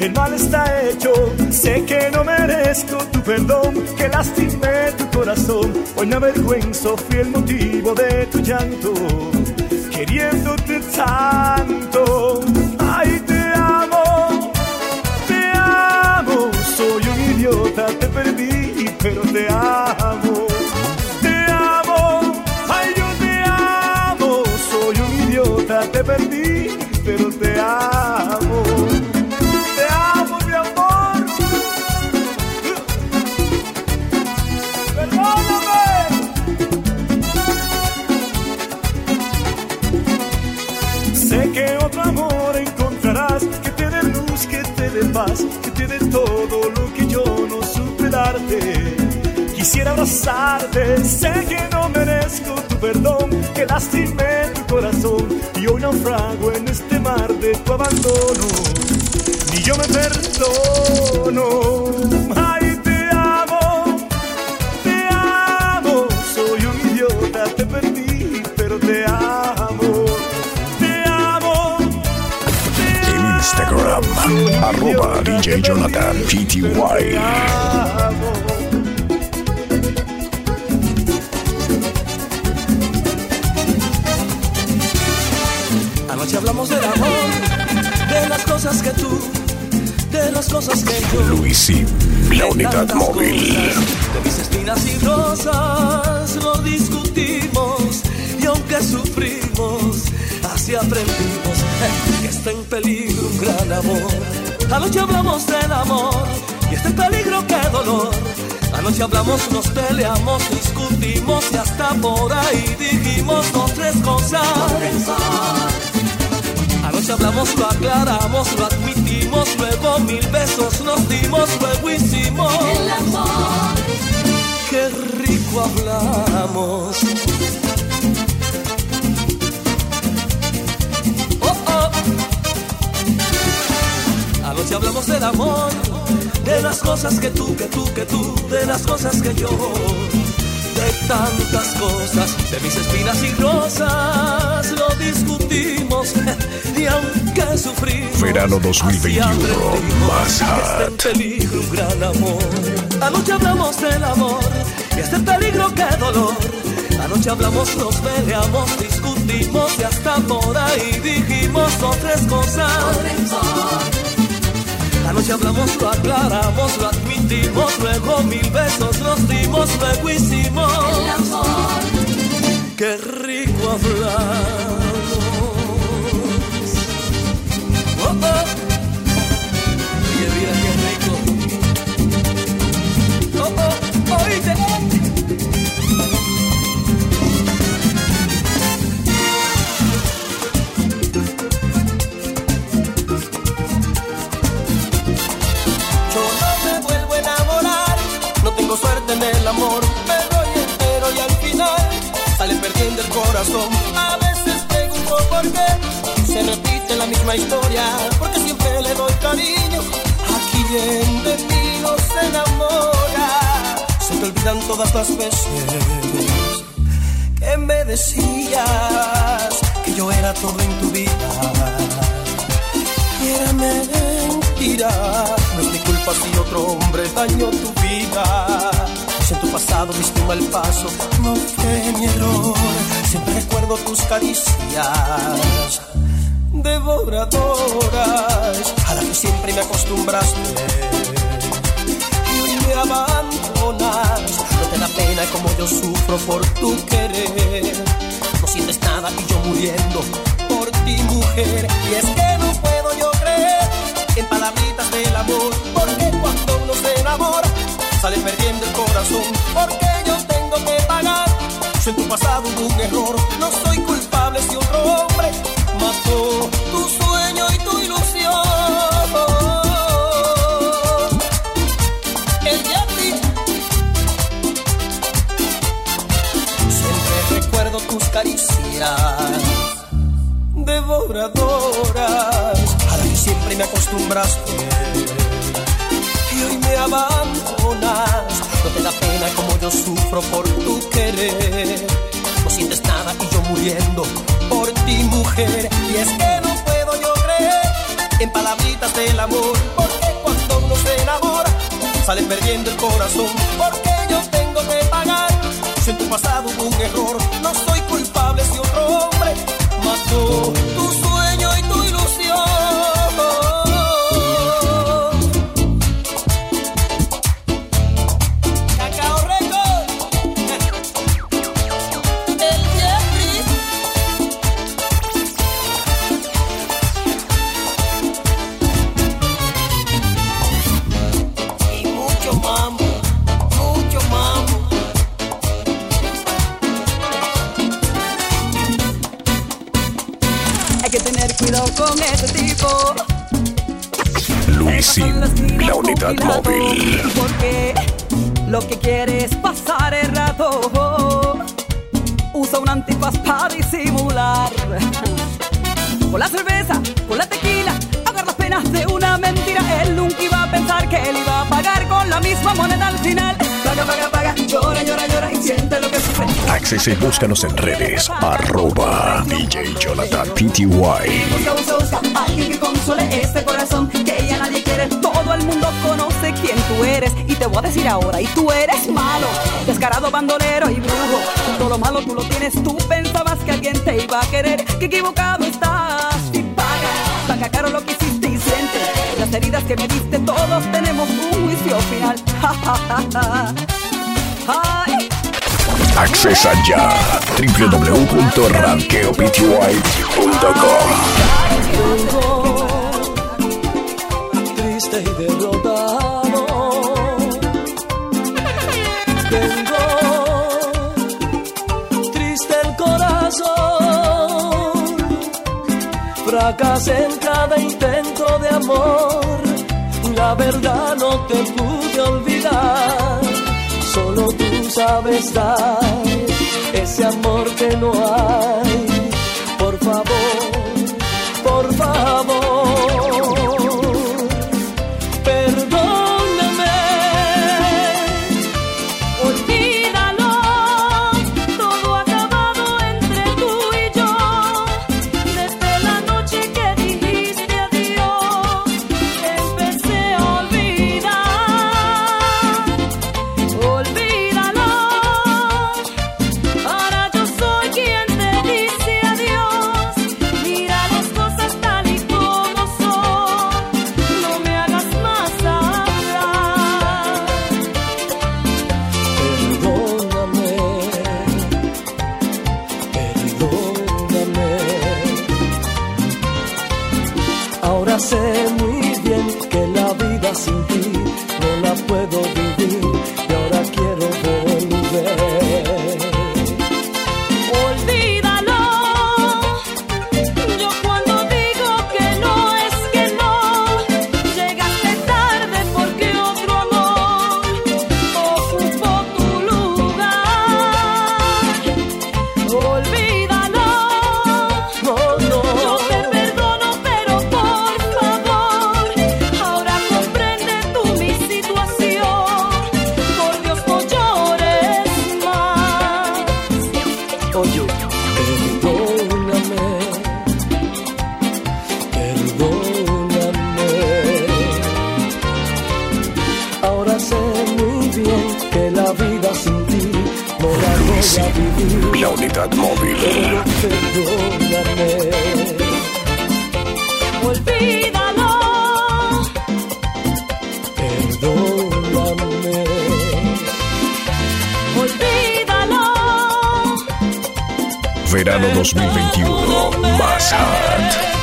El mal está hecho, sé que no merezco tu perdón, que lastimé tu corazón. Hoy me avergüenzo, fui el motivo de tu llanto, queriéndote tanto. Ay, te amo, te amo, soy un idiota, te perdí, pero te amo. Te amo, tu abandono. Ni yo me perdono. Ay, te amo, te amo, soy un idiota, te perdí, pero te amo. Te amo, te En Instagram, arroba DJ Jonathan PTY. amo. Anoche hablamos del amor, de las cosas que tú, de las cosas que yo. Luisin, la unidad móvil. cosas, de mis espinas y rosas lo discutimos y aunque sufrimos, así aprendimos eh, que está en peligro un gran amor. Anoche hablamos del amor y está en peligro qué dolor. Anoche hablamos, nos peleamos, discutimos y hasta por ahí dijimos dos, tres cosas. Anoche hablamos, lo aclaramos, lo admitimos, luego mil besos nos dimos, luego hicimos el amor. Qué rico hablamos. Oh, oh. Anoche hablamos del amor, de las cosas que tú, que tú, que tú, de las cosas que yo, tantas cosas, de mis espinas y rosas, lo discutimos y aunque sufrimos. Verano 2021, así aprendimos más hot. peligro un gran amor. Anoche hablamos del amor y está en peligro qué dolor. Anoche hablamos, nos peleamos, discutimos y hasta por ahí dijimos dos, tres cosas. Anoche hablamos, lo aclaramos, lo admitimos, luego mil besos nos dimos, luego hicimos el amor. Qué rico hablamos. Perdiendo el corazón. A veces pregunto por qué se repite la misma historia, porque siempre le doy cariño a quien de mí no se enamora. Se te olvidan todas las veces que me decías que yo era todo en tu vida. Y era mentira, no es mi culpa si otro hombre dañó tu vida. Si en tu pasado diste un mal paso, no fue mi error. Siempre recuerdo tus caricias devoradoras a las que siempre me acostumbraste. Y hoy me abandonas, no te da pena como yo sufro por tu querer. No sientes nada y yo muriendo por ti, mujer. Y es que no puedo yo creer en palabritas del amor, porque cuando uno se enamora sale perdiendo el corazón, porque yo tengo que pagar. Si tu pasado hubo un error, no soy culpable si otro hombre mató tu sueño y tu ilusión. El Yeti. Siempre recuerdo tus caricias devoradoras a las que siempre me acostumbraste pena como yo sufro por tu querer. No sientes nada y yo muriendo por ti, mujer. Y es que no puedo yo creer en palabritas del amor. Porque cuando uno se enamora, sale perdiendo el corazón. Porque yo tengo que pagar. Si en tu pasado hubo un error, no soy mucho mambo. Hay que tener cuidado con ese tipo. Luisín, la unidad móvil. Porque lo que quiere es pasar el rato. Usa un antifaz para disimular. Con la cerveza, con la tequila, penas de una mentira. Él nunca iba a pensar que él iba a pagar con la misma moneda al final. Paga, paga, paga, llora, llora, llora y siente lo que sufre. Accese y búscanos en redes. Arroba DJ Jonathan PTY. Busca, busca, busca alguien que console este corazón que ya nadie quiere. Todo el mundo conoce quién tú eres. Y te voy a decir ahora, y tú eres malo, descarado, bandolero y brujo. Todo lo malo tú lo tienes, tú pensabas que alguien te iba a querer. Que equivocado estás y paga, paga caro lo que heridas que me diste, todos tenemos un juicio final. Ay. Accesa ya. www.ranqueopty.com triste y derrotado. Fracasé en cada intento de amor. La verdad no te pude olvidar. Solo tú sabes dar ese amor que no hay. Oye, perdóname, perdóname. Ahora sé muy bien que la vida sin ti no la voy a vivir. La unidad móvil. Pero perdóname. Olvida Verano 2021. Más hot.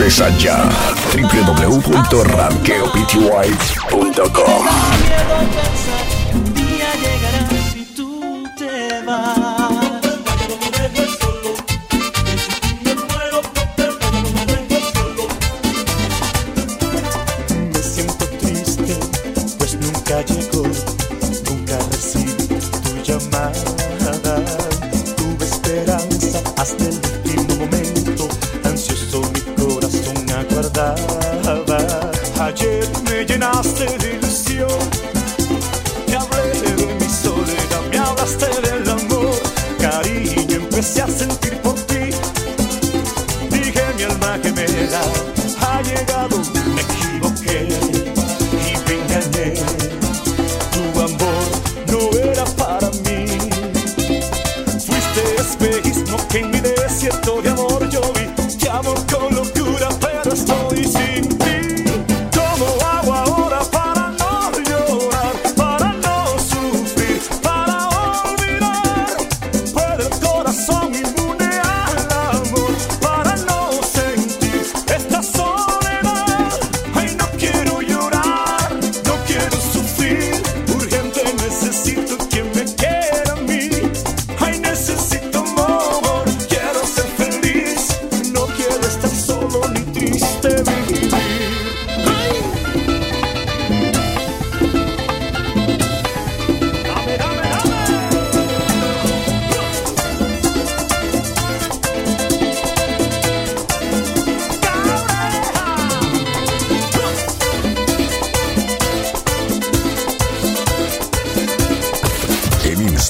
Accesa ya www.radkeopty.com.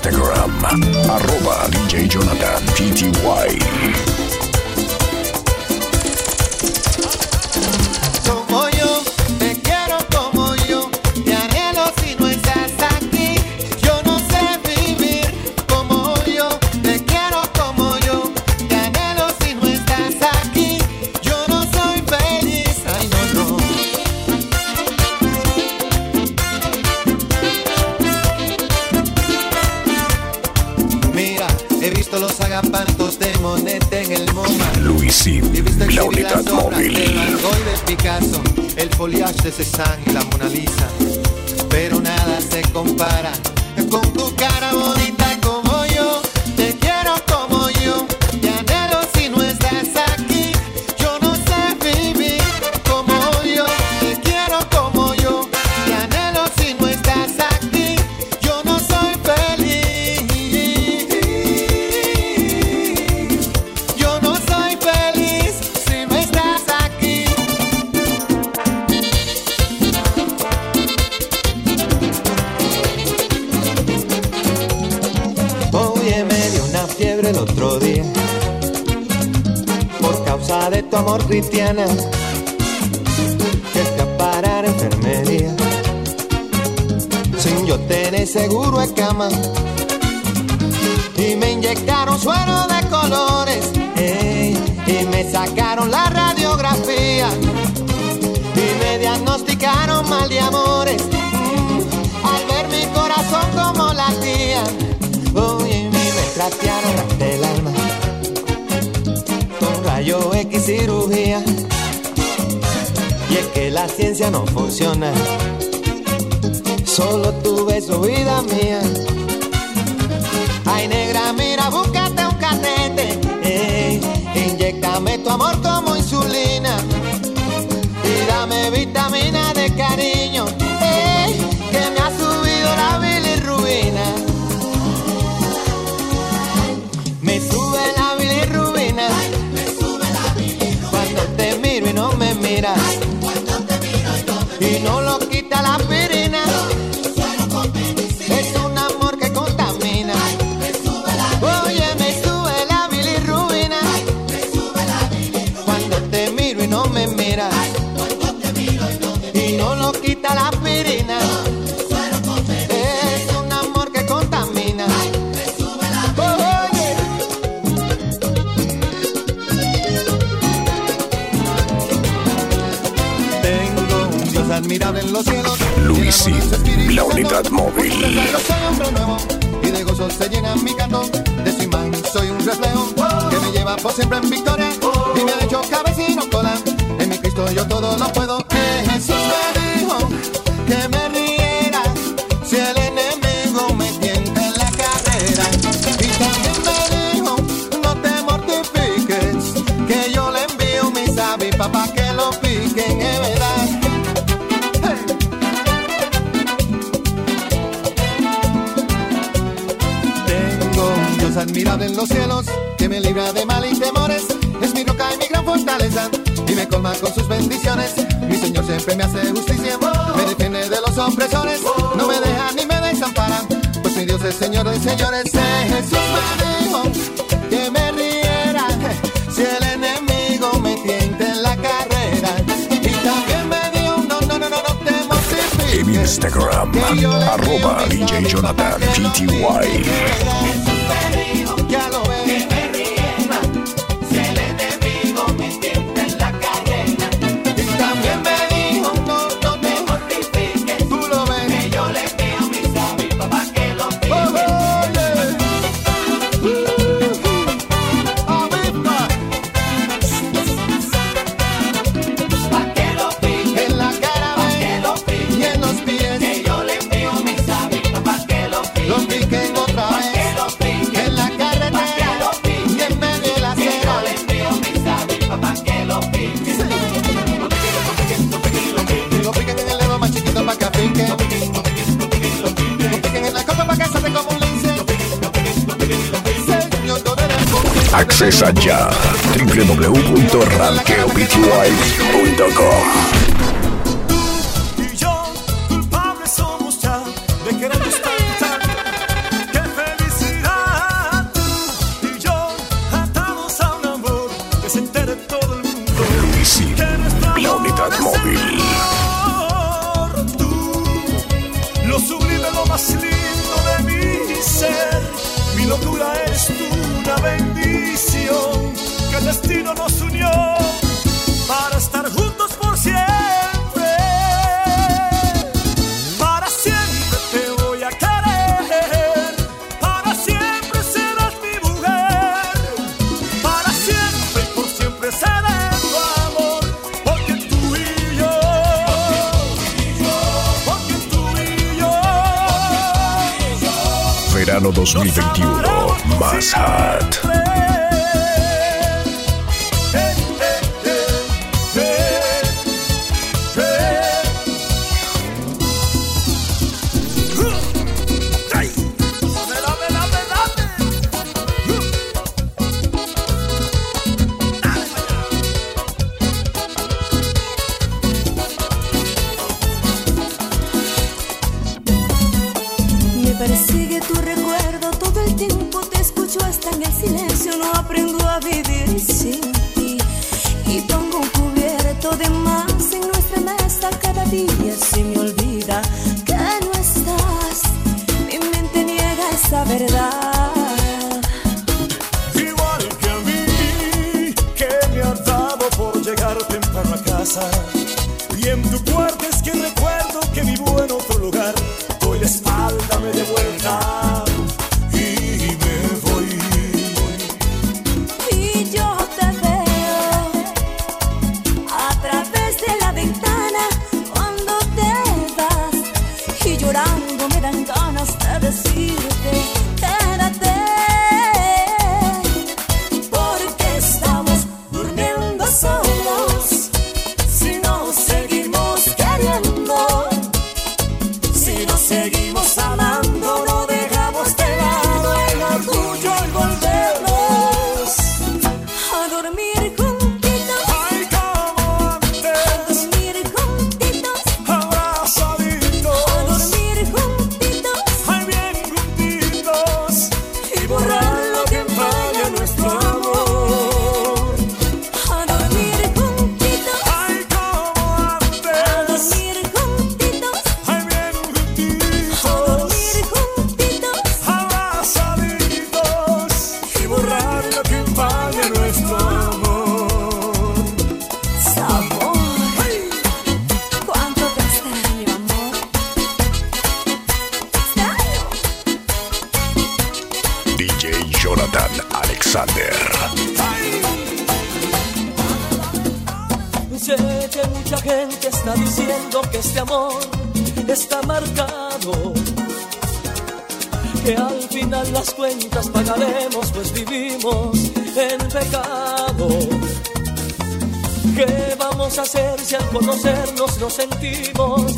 Instagram, arroba DJ Jonathan PTY. ese sangre, amor cristiana que escapar a enfermería. Sin yo tener seguro en cama y me inyectaron suero de colores eh, y me sacaron la radiografía y me diagnosticaron mal de amores. y cirugía. Y es que la ciencia no funciona, solo tu beso, vida mía. la pena. Isid, la unidad móvil. Pues y de gozo se llena mi canto, de su imán soy un reflejo, que me lleva por siempre en victoria, y me ha hecho cabecino cola, en mi Cristo yo todo lo puedo, Jesús me con sus bendiciones. Mi Señor siempre me hace justicia, me defiende de los opresores, no me deja ni me desamparan. Pues mi Dios es Señor de señores, es Jesús me dijo que me riera si el enemigo me tienta en la carrera. Y también me dio un no, no, no, no, no te mortifiques. En Instagram, arroba DJ Jonathan PTY. móvil. Tú, lo sublime, lo más lindo de mi ser. Mi locura es una bendición que el destino nos unió. 2021 más hot. Que este amor está marcado. Que al final las cuentas pagaremos, pues vivimos en pecado. ¿Qué vamos a hacer si al conocernos nos sentimos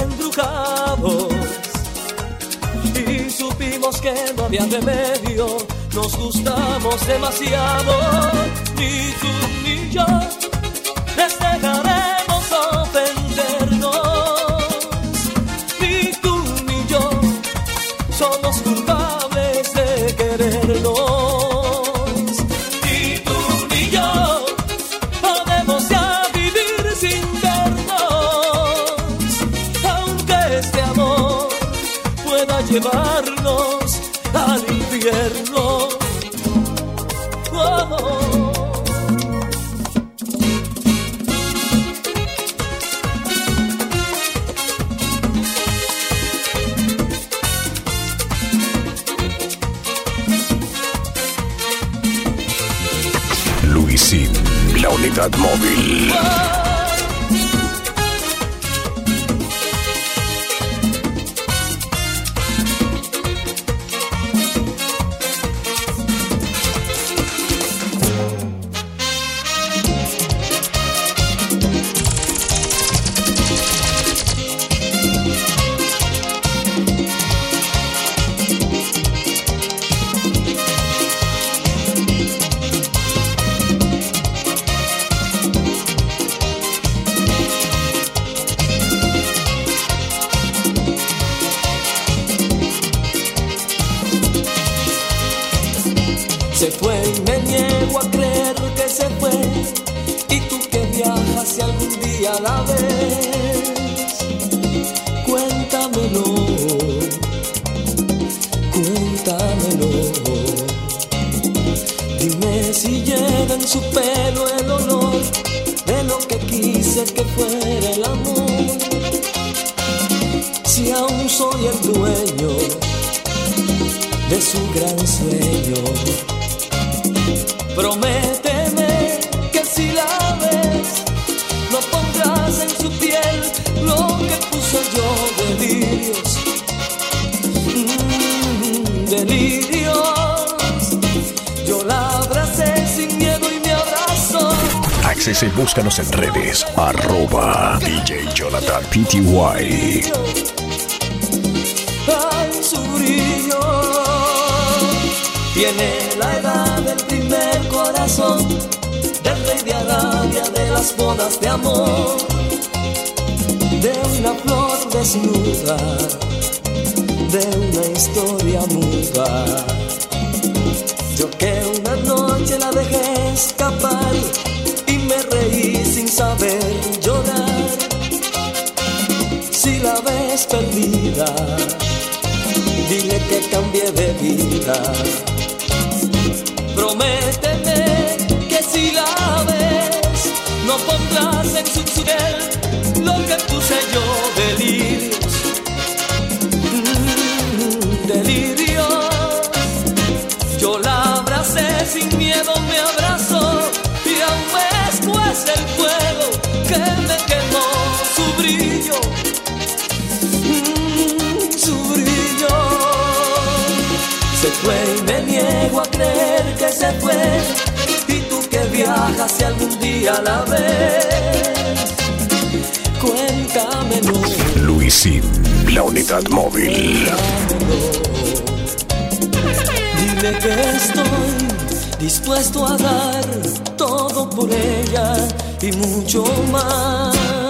embrujados? Y supimos que no había remedio, nos gustamos demasiado, ni tú ni yo les unidad móvil. Que fuera Y búscanos en redes. Arroba DJ Jonathan PTY. Tiene la edad del primer corazón del rey de Arabia de las bodas de amor de una flor desnuda de una historia muda yo que una noche la dejé escapar perdida dile que cambie de vida. Prométeme que si la ves, no pondrás en su piel lo que puse yo, algún día la ves, cuéntamelo. Luisín, la unidad móvil. Dile que estoy dispuesto a dar todo por ella y mucho más.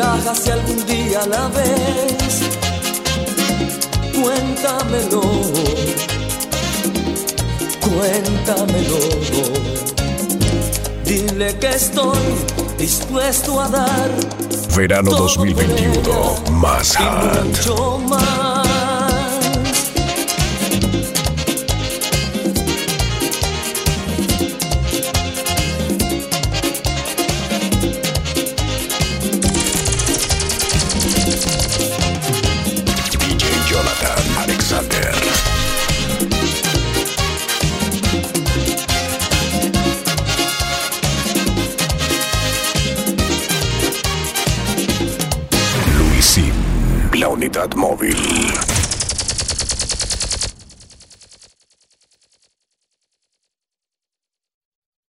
Viaja si algún día la ves. Cuéntamelo, cuéntamelo. Dile que estoy dispuesto a dar Verano todo 2021. por ella Más hot. mucho más.